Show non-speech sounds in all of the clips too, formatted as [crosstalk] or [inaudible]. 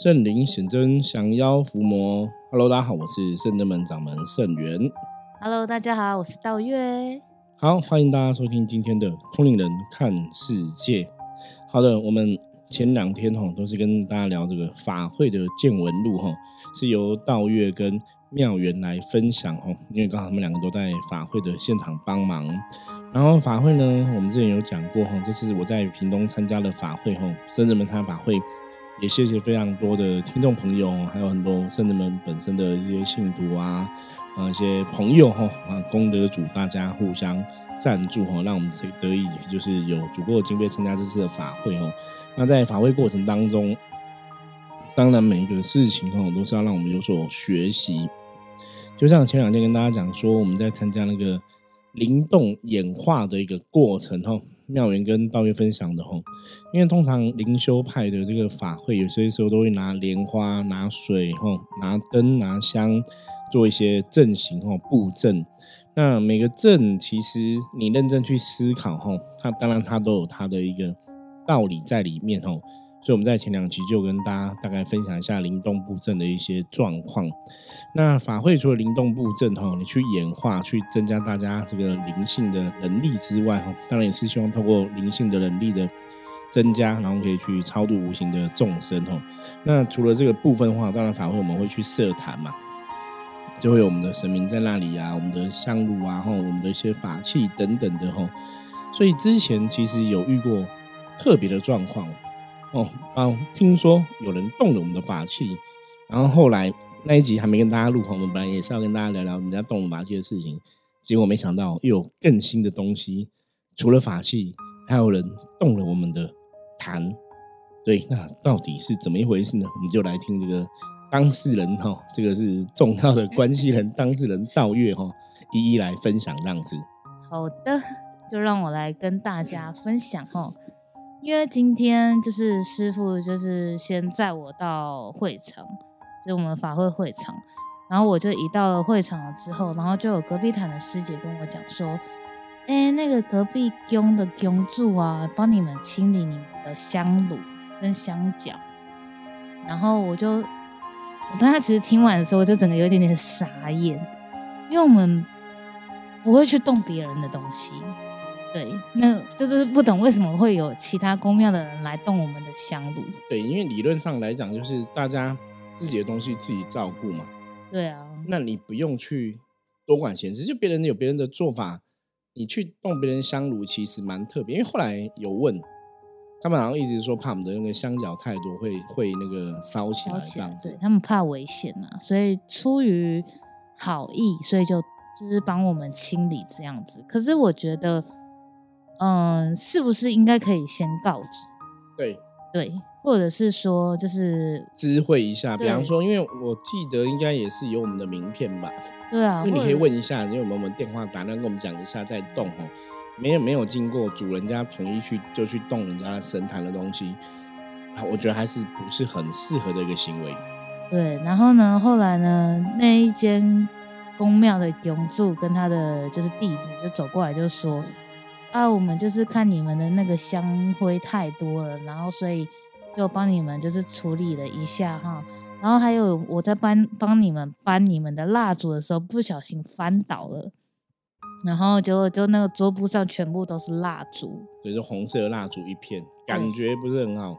圣灵显真，降妖伏魔。Hello，大家好，我是圣真门掌门圣元。Hello，大家好，我是道月。好，欢迎大家收听今天的通灵人看世界。好的，我们前两天哈都是跟大家聊这个法会的见闻录哈，是由道月跟妙元来分享哦，因为刚好他们两个都在法会的现场帮忙。然后法会呢，我们之前有讲过哈，这次我在屏东参加了法会哈，圣人们参加法会。也谢谢非常多的听众朋友，还有很多圣人们本身的一些信徒啊，啊一些朋友哈啊功德主，大家互相赞助哈，让我们得以就是有足够的经费参加这次的法会哦。那在法会过程当中，当然每一个事情哈都是要让我们有所学习。就像前两天跟大家讲说，我们在参加那个灵动演化的一个过程哈。妙元跟道月分享的吼，因为通常灵修派的这个法会，有些时候都会拿莲花、拿水吼、拿灯、拿香做一些阵型吼布阵。那每个阵其实你认真去思考吼，它当然它都有它的一个道理在里面吼。所以我们在前两期就跟大家大概分享一下灵动布阵的一些状况。那法会除了灵动布阵哈，你去演化、去增加大家这个灵性的能力之外哈，当然也是希望透过灵性的能力的增加，然后可以去超度无形的众生哈。那除了这个部分的话，当然法会我们会去设坛嘛，就会有我们的神明在那里啊，我们的香炉啊，吼，我们的一些法器等等的吼。所以之前其实有遇过特别的状况。哦，啊，听说有人动了我们的法器，然后后来那一集还没跟大家录，我们本来也是要跟大家聊聊人家动了法器的事情，结果没想到又有更新的东西，除了法器，还有人动了我们的坛。对，那到底是怎么一回事呢？我们就来听这个当事人哈，这个是重要的关系人，当事人道月哈，一一来分享这样子。好的，就让我来跟大家分享哈。因为今天就是师傅，就是先载我到会场，就我们法会会场，然后我就一到了会场了之后，然后就有隔壁坛的师姐跟我讲说：“哎，那个隔壁宫的宫柱啊，帮你们清理你们的香炉跟香脚。”然后我就，我当时其实听完的时候，我就整个有一点点傻眼，因为我们不会去动别人的东西。对，那这就是不懂为什么会有其他宫庙的人来动我们的香炉。对，因为理论上来讲，就是大家自己的东西自己照顾嘛。对啊，那你不用去多管闲事，就别人有别人的做法，你去动别人香炉其实蛮特别。因为后来有问，他们好像一直说怕我们的那个香脚太多会会那个烧起来这样子，对他们怕危险啊，所以出于好意，所以就就是帮我们清理这样子。可是我觉得。嗯，是不是应该可以先告知？对对，或者是说就是知会一下，比方说，因为我记得应该也是有我们的名片吧？对啊，因为你可以问一下，因为我们我们电话打来跟我们讲一下再动哦，没有没有经过主人家同意去就去动人家神坛的东西，我觉得还是不是很适合的一个行为。对，然后呢，后来呢，那一间宫庙的永住跟他的就是弟子就走过来就说。啊，我们就是看你们的那个香灰太多了，然后所以就帮你们就是处理了一下哈。然后还有我在搬帮你们搬你们的蜡烛的时候，不小心翻倒了，然后就就那个桌布上全部都是蜡烛，对，就红色的蜡烛一片，感觉不是很好。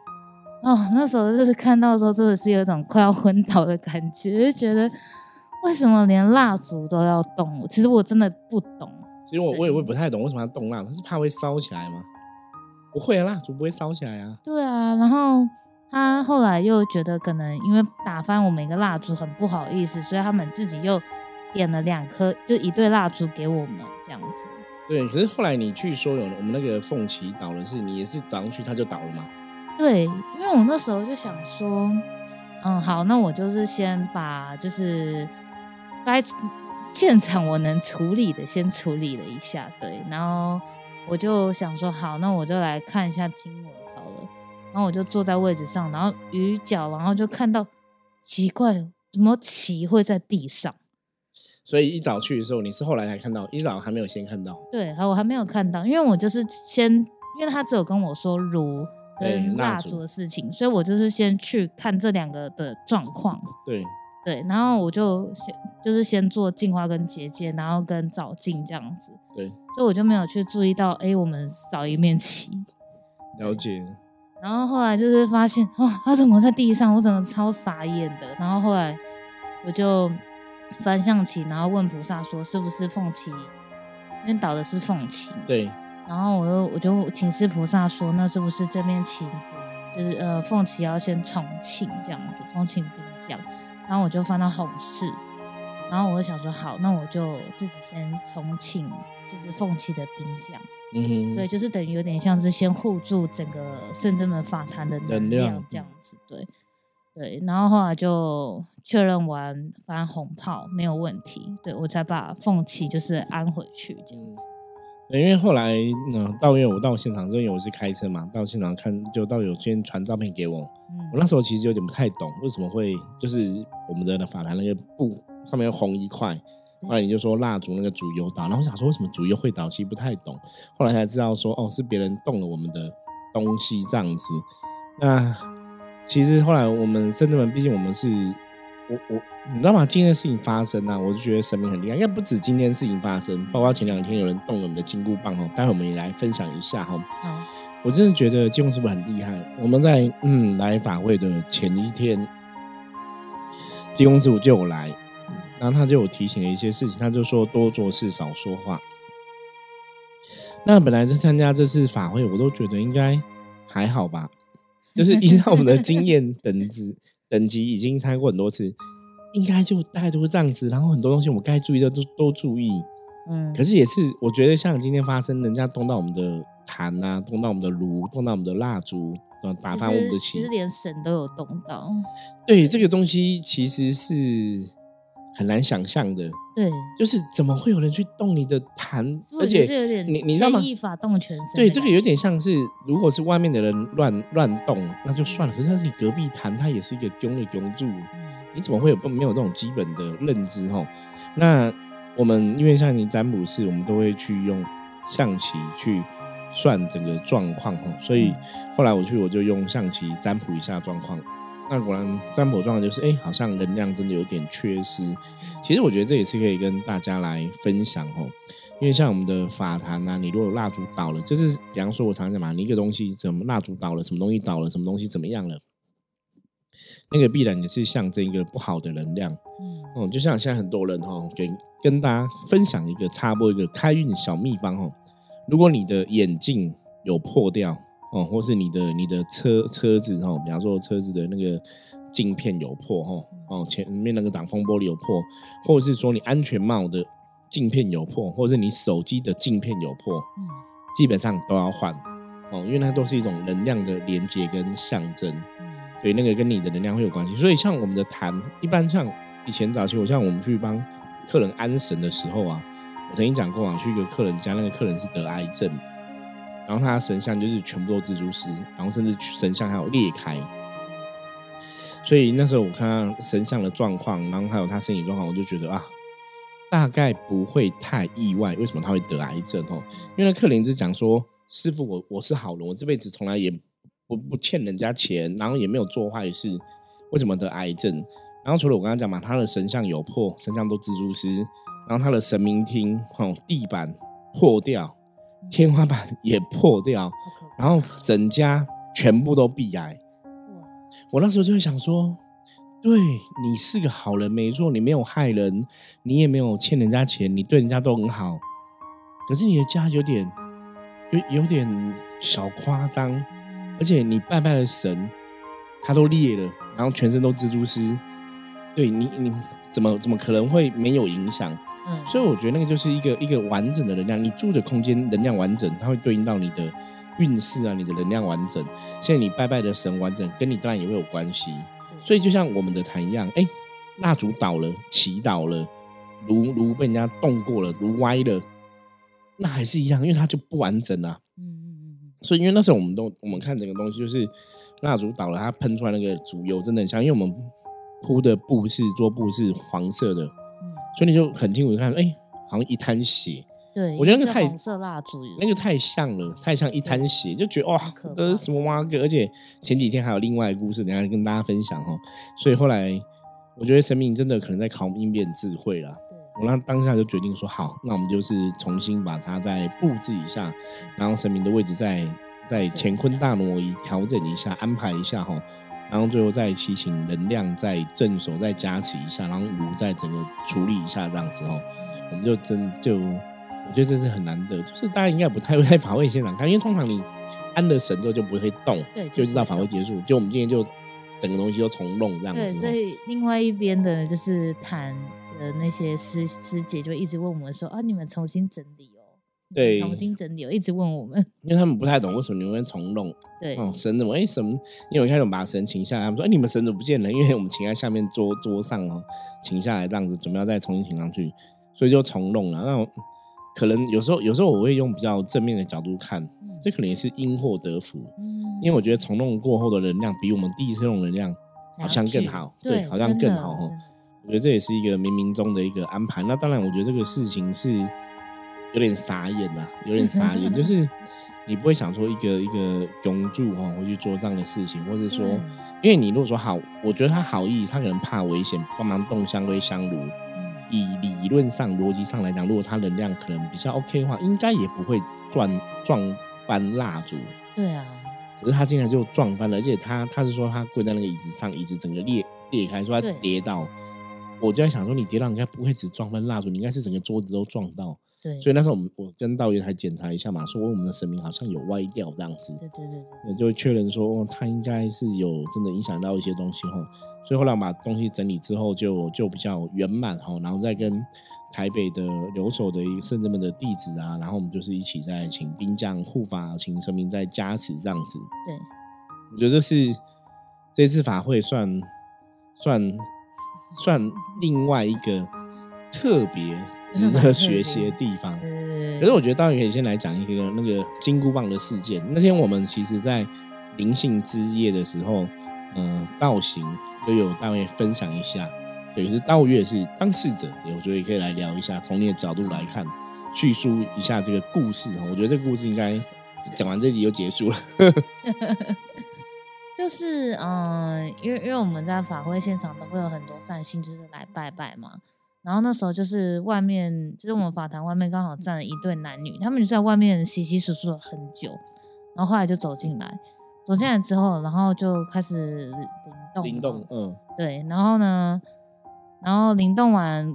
哦，那时候就是看到的时候，真的是有一种快要昏倒的感觉，就觉得为什么连蜡烛都要动？其实我真的不懂。其实我我也会不太懂为什么要动蜡，他是怕会烧起来吗？不会啊，蜡烛不会烧起来啊。对啊，然后他后来又觉得可能因为打翻我们一个蜡烛很不好意思，所以他们自己又点了两颗，就一对蜡烛给我们这样子。对，可是后来你去说有我们那个凤旗倒了，是你也是早上去他就倒了吗？对，因为我那时候就想说，嗯，好，那我就是先把就是该。现场我能处理的，先处理了一下，对，然后我就想说，好，那我就来看一下经文好了。然后我就坐在位置上，然后鱼角，然后就看到奇怪，怎么旗会在地上？所以一早去的时候，你是后来才看到，一早还没有先看到。对，好，我还没有看到，因为我就是先，因为他只有跟我说炉跟蜡烛的事情，所以我就是先去看这两个的状况。对对，然后我就先就是先做净化跟结界，然后跟找镜这样子。对，所以我就没有去注意到，哎，我们少一面旗。[laughs] 了解。然后后来就是发现，哦，他怎么在地上？我整个超傻眼的。然后后来我就翻象棋，然后问菩萨说，是不是凤旗？因为倒的是凤旗。对。然后我就我就请示菩萨说，那是不是这面旗子就是呃凤旗要先重庆这样子，重庆兵将。然后我就翻到红室，然后我就想说，好，那我就自己先重庆，就是凤旗的兵将。嗯哼，对，就是等于有点像是先护住整个圣真门法坛的能量这样子，对，对，然后后来就确认完翻红炮没有问题，对我才把凤旗就是安回去这样子。对，因为后来呢，到因为我到现场，因为我是开车嘛，到现场看就到有先传照片给我，我那时候其实有点不太懂为什么会就是我们的法坛那个布上面红一块。后来你就说蜡烛那个主油倒，然后我想说为什么主油会倒，其实不太懂。后来才知道说哦，是别人动了我们的东西这样子。那其实后来我们圣至门，毕竟我们是，我我你知道吗？今天的事情发生啊，我就觉得神明很厉害。应该不止今天事情发生，包括前两天有人动了我们的金箍棒哦。待会我们也来分享一下哈。我真的觉得金箍师傅很厉害。我们在嗯来法会的前一天，金箍师傅就有来。然后他就有提醒了一些事情，他就说多做事少说话。那本来在参加这次法会，我都觉得应该还好吧，就是依照我们的经验 [laughs] 等级等级，已经猜过很多次，应该就大概都是这样子。然后很多东西我们该注意的都都注意，嗯。可是也是我觉得像今天发生，人家动到我们的盘啊，动到我们的炉，动到我们的蜡烛，嗯，打翻我们的旗，其实连神都有动到。对，这个东西其实是。很难想象的，对，就是怎么会有人去动你的坛，而且你你知道吗？法动全身，对，这个有点像是，如果是外面的人乱乱动，那就算了。可是你隔壁坛，它也是一个囧的囧柱，你怎么会有不没有这种基本的认知？哈，那我们因为像你占卜师，我们都会去用象棋去算整个状况，哈，所以后来我去我就用象棋占卜一下状况。那果然占卜状况就是，哎，好像能量真的有点缺失。其实我觉得这也是可以跟大家来分享哦，因为像我们的法坛啊，你如果蜡烛倒了，就是比方说我常讲嘛，你一个东西怎么蜡烛倒了，什么东西倒了，什么东西怎么样了，那个必然也是象征一个不好的能量。嗯，哦，就像现在很多人哦，给跟大家分享一个插播一个开运小秘方哦，如果你的眼镜有破掉。哦，或是你的你的车车子哈，比方说车子的那个镜片有破哈，哦前面那个挡风玻璃有破，或者是说你安全帽的镜片有破，或者是你手机的镜片有破，嗯，基本上都要换哦，因为它都是一种能量的连接跟象征，嗯，所以那个跟你的能量会有关系。所以像我们的坛，一般像以前早期，我像我们去帮客人安神的时候啊，我曾经讲过啊，去一个客人家，那个客人是得癌症。然后他的神像就是全部都蜘蛛丝，然后甚至神像还有裂开，所以那时候我看到神像的状况，然后还有他身体状况，我就觉得啊，大概不会太意外，为什么他会得癌症哦？因为那克林兹讲说，师傅我我是好人，我这辈子从来也不不欠人家钱，然后也没有做坏事，为什么得癌症？然后除了我刚刚讲嘛，他的神像有破，神像都蜘蛛丝，然后他的神明厅哦地板破掉。天花板也破掉，然后整家全部都闭癌。我那时候就会想说，对你是个好人没错，你没有害人，你也没有欠人家钱，你对人家都很好。可是你的家有点有有点小夸张，而且你拜拜的神，他都裂了，然后全身都蜘蛛丝。对你，你怎么怎么可能会没有影响？所以我觉得那个就是一个一个完整的能量，你住的空间能量完整，它会对应到你的运势啊，你的能量完整。现在你拜拜的神完整，跟你当然也会有关系。所以就像我们的坛一样，哎，蜡烛倒了，祈祷了，炉炉被人家动过了，炉歪了，那还是一样，因为它就不完整啊。嗯嗯嗯嗯。所以因为那时候我们都我们看整个东西，就是蜡烛倒了，它喷出来那个烛油真的很香，因为我们铺的布是桌布是黄色的。所以你就很清楚看，哎，好像一滩血，对，我觉得那个太红色蜡烛，那个太像了，太像一滩血，就觉得哇这是什么蛙哥？而且前几天还有另外一个故事，等下跟大家分享哦。所以后来我觉得神明真的可能在考我们应变智慧了。对我那当下就决定说，好，那我们就是重新把它再布置一下，然后神明的位置再再乾坤大挪移，调整一下，安排一下哈，然后最后再祈请能量再镇守，再加持一下，然后炉再整个处理一下这样子哦，我们就真就我觉得这是很难得，就是大家应该不太会在法会现场看，因为通常你安了神之后就不会动，对就知道法会结束，就我们今天就整个东西都重弄这样子对，哦，所以另外一边的就是谈的那些师师姐就一直问我们说啊，你们重新整理哦，对重新整理哦，一直问我们，因为他们不太懂为什么你们会重弄。对，哦，神怎么？哎、神，因为我一开始我们把神请下来，他们说，哎、你们神怎么不见了？因为我们请在下面桌桌上哦，请下来这样子，准备要再重新请上去，所以就重弄了。那可能有时候，有时候我会用比较正面的角度看，嗯这可能也是因祸得福，嗯因为我觉得重弄过后的能量比我们第一次用的能量好像更好，对，好像更好哦我觉得这也是一个冥冥中的一个安排。那当然，我觉得这个事情是有点傻眼呐、[laughs] 有点傻眼，就是你不会想说一个一个永住哈会去做这样的事情，或者说，对因为你如果说好，我觉得他好意，他可能怕危险，帮忙动香灰香炉。嗯以理论上、逻辑上来讲，如果他能量可能比较 OK 的话，应该也不会撞撞翻蜡烛。对啊，可是他竟然就撞翻了，而且他他是说他跪在那个椅子上，椅子整个裂裂开，说他跌倒。我就在想说，你跌倒应该不会只撞翻蜡烛，你应该是整个桌子都撞到。对，所以那时候我们我跟道爷还检查一下嘛，说我们的神明好像有歪掉这样子，对对对对那就会确认说哦，他应该是有真的影响到一些东西哈。所以后来把东西整理之后就，就比较圆满哈，然后再跟台北的留守的一个圣人们的弟子啊，然后我们就是一起在请兵将护法，请神明在加持这样子。对，我觉得这是这次法会算算算另外一个特别值得学习的地方。可是我觉得当然可以先来讲一个那个金箍棒的事件。那天我们其实在灵性之夜的时候，嗯、道行都有大概分享一下，对，可是道月是当事者，对我觉得也可以来聊一下，从你的角度来看，叙述一下这个故事哈。我觉得这个故事应该讲完这集就结束了。[laughs] 就是嗯，因为因为我们在法会现场都会有很多善信，就是来拜拜嘛。然后那时候就是外面，就是我们法坛外面刚好站了一对男女，他们就在外面稀稀疏疏了很久，然后后来就走进来，走进来之后，然后就开始灵动，灵动，，嗯，对，然后呢，然后灵动完，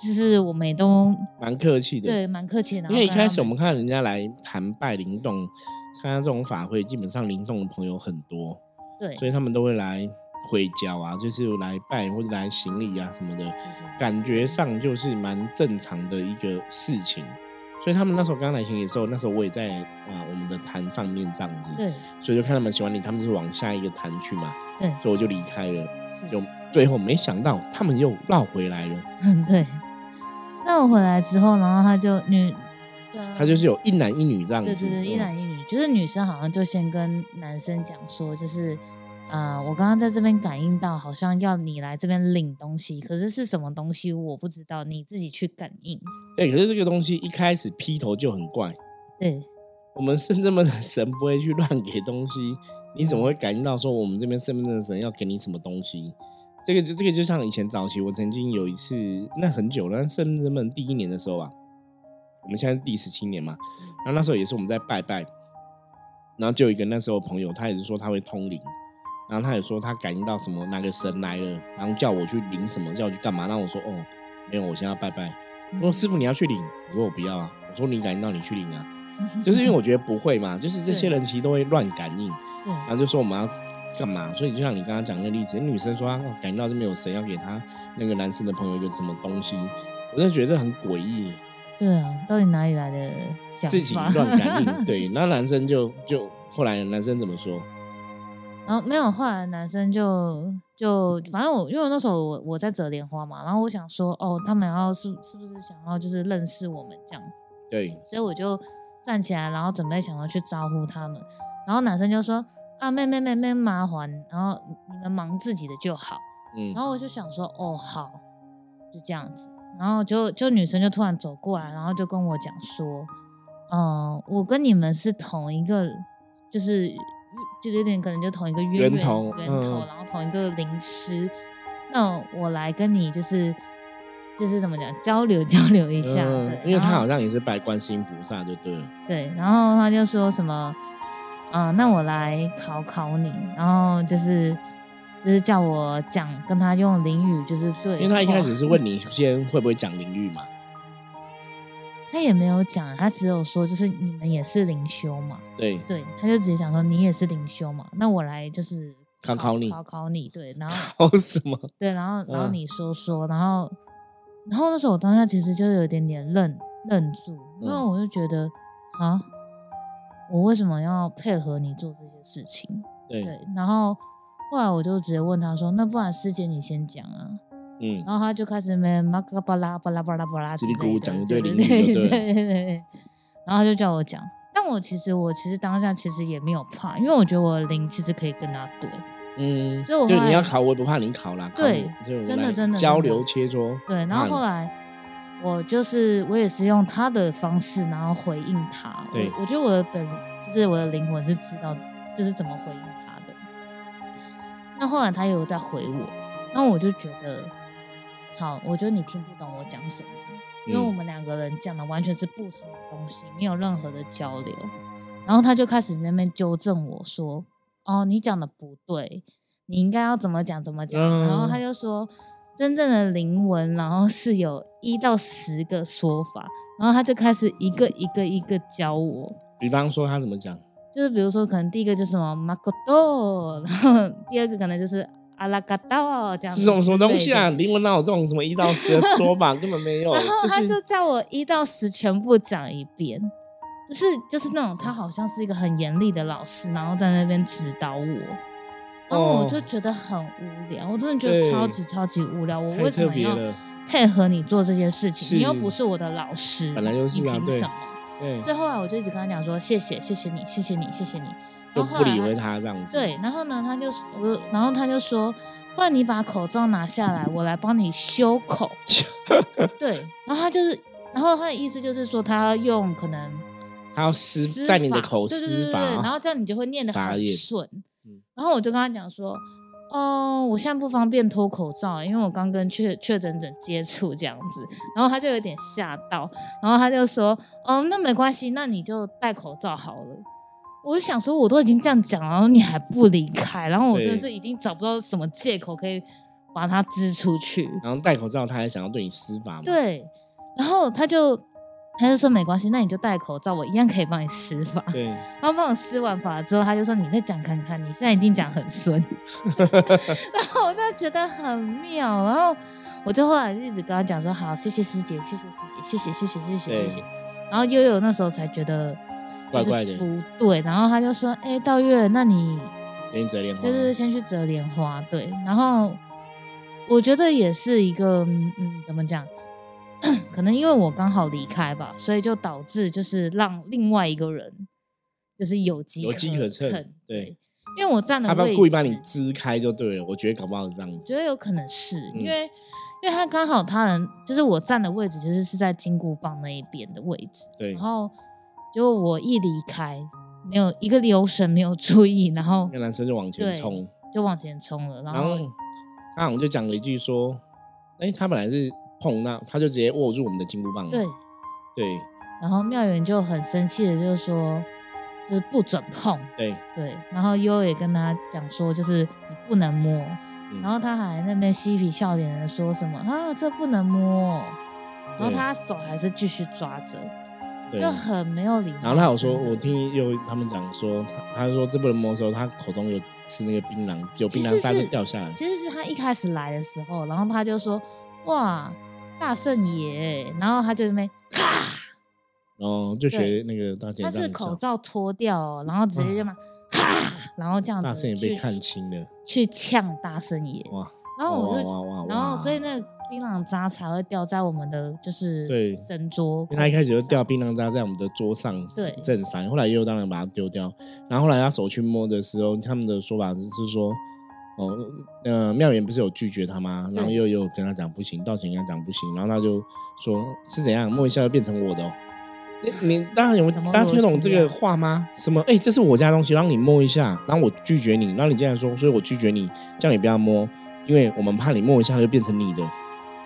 就是我们也都蛮客气的。对蛮客气的，因为一开始我们看人家来谈拜灵动，参加这种法会，基本上灵动的朋友很多，对，所以他们都会来回教啊，就是来拜或者来行礼啊什么的，感觉上就是蛮正常的一个事情。所以他们那时候刚来行礼的时候，那时候我也在啊我们的坛上面这样子，对所以就看他们喜欢礼，他们就是往下一个坛去嘛，对所以我就离开了。是就最后没想到他们又绕回来了，嗯，对。那我回来之后，然后他就女，呃他就是有一男一女这样子，对对对，一嗯男一女，就是女生好像就先跟男生讲说，就是呃，我刚刚在这边感应到，好像要你来这边领东西，可是是什么东西我不知道，你自己去感应。对，可是这个东西一开始劈头就很怪，对我们圣正门的神不会去乱给东西，你怎么会感应到说我们这边圣正的神要给你什么东西？这个就这个就像以前早期，我曾经有一次，那很久了，圣正门第一年的时候啊，我们现在是第十七年嘛，然后那时候也是我们在拜拜，然后就有一个那时候朋友，他也是说他会通灵，然后他也说他感应到什么哪个神来了，然后叫我去领什么，叫我去干嘛？然后我说哦，没有，我现在要拜拜。我说师傅你要去领，我说我不要啊，我说你感应到你去领啊，[laughs] 就是因为我觉得不会嘛，就是这些人其实都会乱感应，对然后就说我们要干嘛？所以就像你刚刚讲那个例子，那女生说她感应到这边有神要给她那个男生的朋友一个什么东西，我真的觉得这很诡异，对啊，到底哪里来的想自己法？乱感应。对，[laughs] 那男生就就后来男生怎么说？然后没有，后来男生就就反正我因为那时候我我在折莲花嘛，然后我想说哦，他们要是是不是想要就是认识我们这样，对，所以我就站起来，然后准备想要去招呼他们，然后男生就说啊妹妹妹妹麻烦，然后你们忙自己的就好，嗯。然，后我就想说哦好，就这样子，然后就就女生就突然走过来，然后就跟我讲说，嗯、我跟你们是同一个，就是就有点可能就同一个渊源源头源头，嗯然后同一个灵师，那我来跟你就是就是怎么讲交流交流一下，嗯对，因为他好像也是拜观世音菩萨就对了。对，然后他就说什么，嗯、那我来考考你，然后就是就是叫我讲跟他用淋语就是对，因为他一开始是问你先会不会讲灵语嘛，他也没有讲，他只有说就是你们也是灵修嘛，对，对，他就直接讲说你也是灵修嘛，那我来就是考考你考考你，对，然后 [laughs] 考什么？对，然后然后嗯你说说，然后然后那时候我当下其实就有一点点愣愣住，因为嗯我就觉得啊，我为什么要配合你做这些事情？对，对，然后后来我就直接问他说：“那不然师姐你先讲啊。”嗯，然后他就开始咩马嘎巴拉巴拉巴拉巴拉之叽里咕噜讲一堆对灵语就对对。然后他就叫我讲，但我其实我其实当下其实也没有怕，因为我觉得我的灵其实可以跟他对嗯，就你要考，我也不怕你考啦。对就真的真的交流切磋。对。然后看后来我就是我也是用他的方式，然后回应他。对我我觉得我的本就是我的灵魂是知道就是怎么回应他的。那后来他也有在回我，那我就觉得，好，我觉得你听不懂我讲什么，因为嗯我们两个人讲的完全是不同的东西，没有任何的交流。然后他就开始在那边纠正我说：“哦，你讲的不对，你应该要怎么讲怎么讲。然后他嗯就说，真正的灵文，然后是有一到十个说法，然后他就开始一个一个一个教我。比方说他怎么讲？就是比如说，可能第一个就是什么马可多，然后第二个可能就是阿拉嘎道这样子是什么什么东西啊？灵魂哪有这种什么一到十的说法？根本没有，[laughs] 然后他就叫我一到十全部讲一遍，就是就是那种他好像是一个很严厉的老师，然后在那边指导我，然后我就觉得很无聊，我真的觉得超级超级无聊，我为什么要。配合你做这件事情？你又不是我的老师，本来就是啊凭什么？对，所以后来我就一直跟他讲说谢谢，谢谢你，谢谢你，谢谢你。就不理会他这样子。对，然后呢，他就我，然后他就说，不然你把口罩拿下来，我来帮你修口。[laughs] 对，然后他就是，然后他的意思就是说，他要用可能他要施施在你的口对对对对施法，然后这样你就会念得很顺嗯。然后我就跟他讲说，哦，我现在不方便脱口罩，因为我刚跟确确诊者接触这样子。然后他就有点吓到，然后他就说，哦，那没关系，那你就戴口罩好了。我就想说，我都已经这样讲了，然后你还不离开，然后我真的是已经找不到什么借口可以把他支出去。然后戴口罩，他还想要对你施法吗？对，然后他就他就说没关系，那你就戴口罩，我一样可以帮你施法。对，[laughs] 然后帮我施完法之后，他就说你再讲看看，你现在一定讲很顺。[laughs] 然后我真的觉得很妙，然后我就后来一直跟他讲说好，谢谢师姐，谢谢师姐，谢谢谢谢谢谢谢谢。然后悠悠那时候才觉得就是怪怪的不对，然后他就说，哎、道月，那你先折莲花就是先去折莲花，对，然后我觉得也是一个，嗯，嗯怎么讲？[coughs] 可能因为我刚好离开吧，所以就导致就是让另外一个人就是有机有机可乘乘，对，因为我站的他不位置，要故意把你支开就对了。我觉得搞不好是这样子。觉得有可能是、嗯因为，因为他刚好他人就是我站的位置，就是是在金箍棒那一边的位置，对然，后就我一离开，没有一个留神没有注意，然后那男生就往前冲，就往前冲了，然然后后他好像就讲了一句说：“哎，他本来是碰那，他就直接握住我们的金箍棒。”对，对然后妙远就很生气的，就是说，就是不准碰，对，对。然后优也跟他讲说，就是你不能摸。嗯然后他还那边嬉皮笑脸的说什么啊，这不能摸。然后他手还是继续抓着，对就很没有礼貌。然后他有说，我听有他们讲说，他他说这不能摸的时候，他口中有吃那个槟榔，有槟榔渣掉下来。其实是他一开始来的时候，然后他就说哇大圣爷，然后他就那边咔，哦，就学那个大姐他是口罩脱掉哦，然后直接就嘛咔，然后这样子大圣爷被去看清了，去呛大圣爷，哇！然后我就哇哇哇哇然后所以那个槟榔渣才会掉在我们的就是对神桌，因为他一开始就掉槟榔渣在我们的桌上，对正上，后来又当然把它丢掉，然后后来他手去摸的时候，他们的说法是是说，哦，呃，妙言不是有拒绝他吗？然后又又跟他讲不行，道歉跟他讲不行，然后他就说是怎样摸一下就变成我的、哦。你你大家有什么大家听得懂这个啊话吗？什么？哎、这是我家东西，让你摸一下，然后我拒绝你，然后你竟然说，所以我拒绝你，叫你不要摸，因为我们怕你摸一下就变成你的，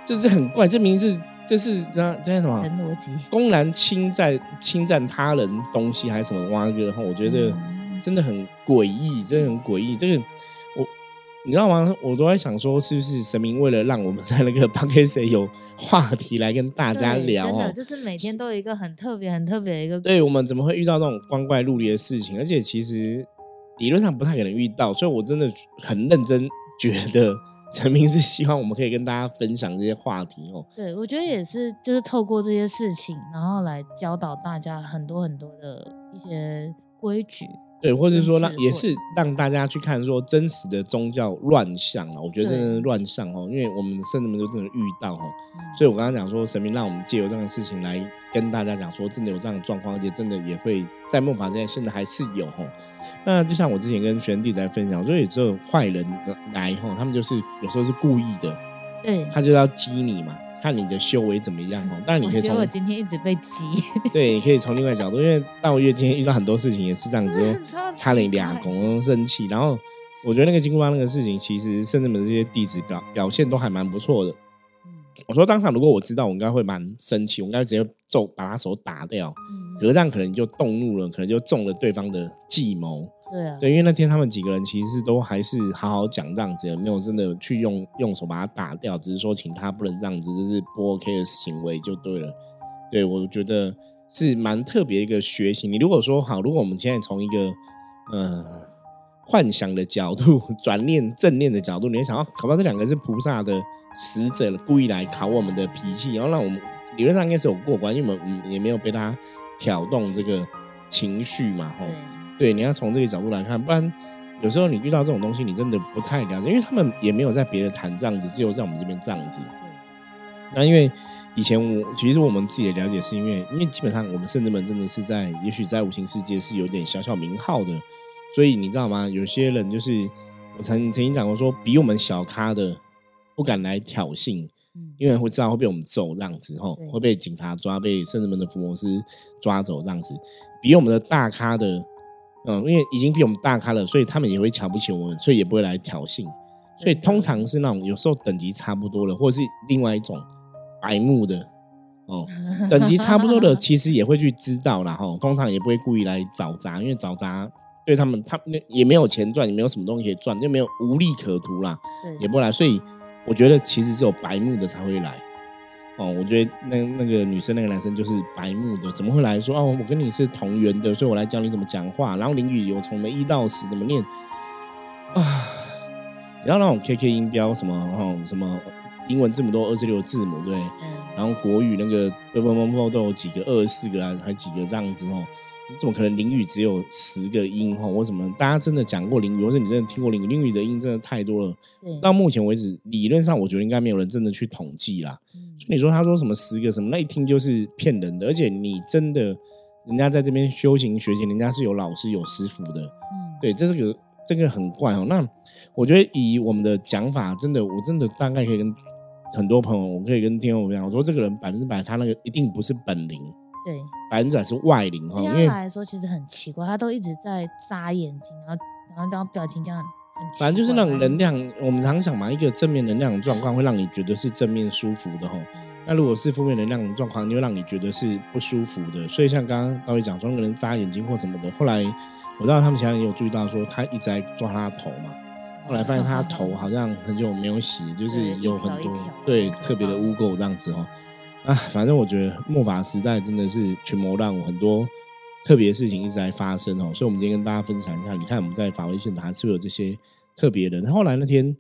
这这很怪，这明明是这是这样这样什么？神逻辑。公然侵占侵占他人东西还是什么挖个？然后我觉得真的很诡异，真的很诡异。这个我你知道吗？我都在想说，是不是神明为了让我们在那个 p o d c a 有话题来跟大家聊哦真的？就是每天都有一个很特别、很特别的一个。对我们怎么会遇到这种光怪陆离的事情？而且其实理论上不太可能遇到，所以我真的很认真觉得陈明是希望我们可以跟大家分享这些话题哦。对，我觉得也是，就是透过这些事情，然后来教导大家很多很多的一些规矩。对，或者说让也是让大家去看说真实的宗教乱象啊，我觉得真的是乱象哦，因为我们圣人们都真的遇到哦，嗯。所以我刚刚讲说神明让我们借由这样的事情来跟大家讲说，真的有这样的状况，而且真的也会在末法之间，现在还是有哦。那就像我之前跟学生弟在分享，所以只有坏人来吼，他们就是有时候是故意的，对，他就要激你嘛，看你的修为怎么样哦。但你可以从觉得我今天一直被激，[laughs] 对，你可以从另外角度，因为道月今天遇到很多事情也是这样子差点奇怪俩公生气，然后我觉得那个金箍棒那个事情，其实甚至们这些弟子表表现都还蛮不错的。嗯我说当场如果我知道，我应该会蛮生气，我应该直接揍把他手打掉。嗯可是这样可能就动怒了，可能就中了对方的计谋。对啊，对，因为那天他们几个人其实都还是好好讲这样子，没有真的去用用手把它打掉，只是说请他不能这样子，这是不 OK 的行为就对了。对我觉得是蛮特别一个学习。你如果说好，如果我们现在从一个呃幻想的角度转念正念的角度，你会想到，搞不好这两个是菩萨的使者故意来考我们的脾气，然后让我们理论上应该是有过关，因为我们嗯也没有被他挑动这个情绪嘛，吼。对，你要从这个角度来看，不然有时候你遇到这种东西，你真的不太了解，因为他们也没有在别的谈这样子，只有在我们这边这样子。那因为以前我其实我们自己的了解是因为，因为基本上我们圣人们真的是在，也许在无形世界是有点小小名号的，所以你知道吗？有些人就是我曾曾经讲过说，比我们小咖的不敢来挑衅，嗯，因为会知道会被我们揍这样子，吼，会被警察抓，被圣人们的伏魔师抓走这样子。比我们的大咖的，嗯，因为已经比我们大咖了，所以他们也会瞧不起我们，所以也不会来挑衅。所以通常是那种有时候等级差不多的，或者是另外一种白目的哦，[laughs] 等级差不多的，其实也会去知道啦，哈。通常也不会故意来找茬，因为找茬对他们，他们也没有钱赚，也没有什么东西可以赚，就没有无利可图啦。对，也不会来，所以我觉得其实只有白目的才会来。哦，我觉得那那个女生那个男生就是白目的，怎么会来说哦？我跟你是同源的，所以我来教你怎么讲话。然后林语有从的一到十怎么念啊？然后那种 KK 音标什么哦什么英文字母都二十六个字母对，嗯，然后国语那个啵啵啵啵都有几个二十四个啊，还几个这样子哦。你怎么可能淋雨只有十个音哈？为什么大家真的讲过淋雨，或者你真的听过淋雨？淋雨的音真的太多了。到目前为止，理论上我觉得应该没有人真的去统计啦。嗯所以你说他说什么十个什么，那一听就是骗人的。而且你真的，人家在这边修行学习，人家是有老师有师傅的。嗯，对，这是个这个很怪哦。那我觉得以我们的讲法，真的，我真的大概可以跟很多朋友，我可以跟听众讲，我说这个人百分之百他那个一定不是本灵，对。百分之百是外灵哈。对因为他来说其实很奇怪，他都一直在眨眼睛，然后然后然后表情这样很奇怪，反正就是那种能量。我们常讲嘛，一个正面能量的状况会让你觉得是正面舒服的哈。嗯那如果是负面能量的状况，就会让你觉得是不舒服的。所以像刚刚导演讲说，那个人眨眼睛或什么的，后来我知道他们其他人有注意到说，他一直在抓他的头嘛。后来发现他头 [laughs] 好像很久没有洗，就是有很多对特别的污垢这样子哦。啊，反正我觉得末法时代真的是群魔乱舞，很多特别的事情一直在发生哦。所以我们今天跟大家分享一下，你看我们在法威现场还是会有这些特别的人。后来那天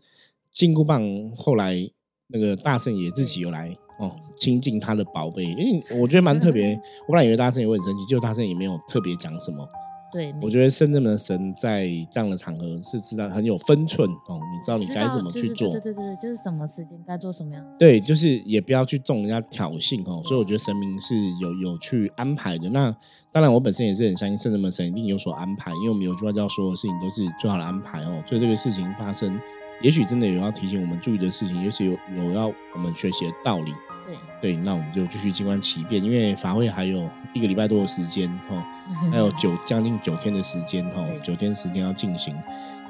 金箍棒后来那个大圣也自己有来哦亲近他的宝贝，因为我觉得蛮特别。[laughs] 我本来以为大圣也会很生气，结果大圣也没有特别讲什么。对，我觉得深圳的神在这样的场合是知道很有分寸哦，你知道你该怎么去做。对对对对，就是什么时间该做什么样的。对，就是也不要去中人家挑衅哦。所以我觉得神明是有有去安排的。那当然，我本身也是很相信圣正门神一定有所安排，因为我们有句话叫所有事情都是最好的安排哦。所以这个事情发生，也许真的有要提醒我们注意的事情，也许有有要我们学习的道理。对对，那我们就继续静观其变，因为法会还有一个礼拜多的时间哈，还有九将近九天的时间哈，九天时间要进行。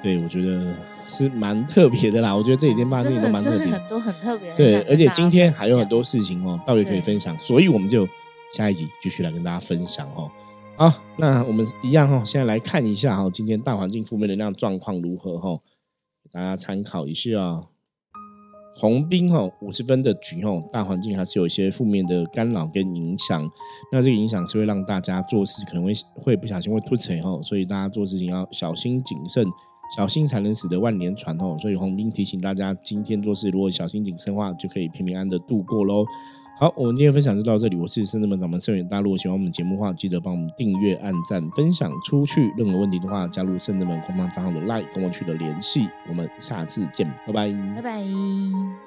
对我觉得是蛮特别的啦，我觉得这几天发生都蛮特别，很多很特别。对，而且今天还有很多事情哦，到底可以分享，所以我们就下一集继续来跟大家分享哦。好，那我们一样哈，现在来看一下哈，今天大环境负面能量状况如何哈，给大家参考一下。红兵哈五十分的局吼，大环境还是有一些负面的干扰跟影响。那这个影响是会让大家做事可能会会不小心会突锤哈，所以大家做事情要小心谨慎，小心才能使得万年船吼。所以红兵提醒大家，今天做事如果小心谨慎的话，就可以平平安安的度过喽。好，我们今天分享就到这里。我是深圳门掌门盛远大陆，喜欢我们节目的话，记得帮我们订阅、按赞、分享出去。任何问题的话，加入深圳门官方账号的 LINE 跟我取得联系。我们下次见，拜拜，拜拜。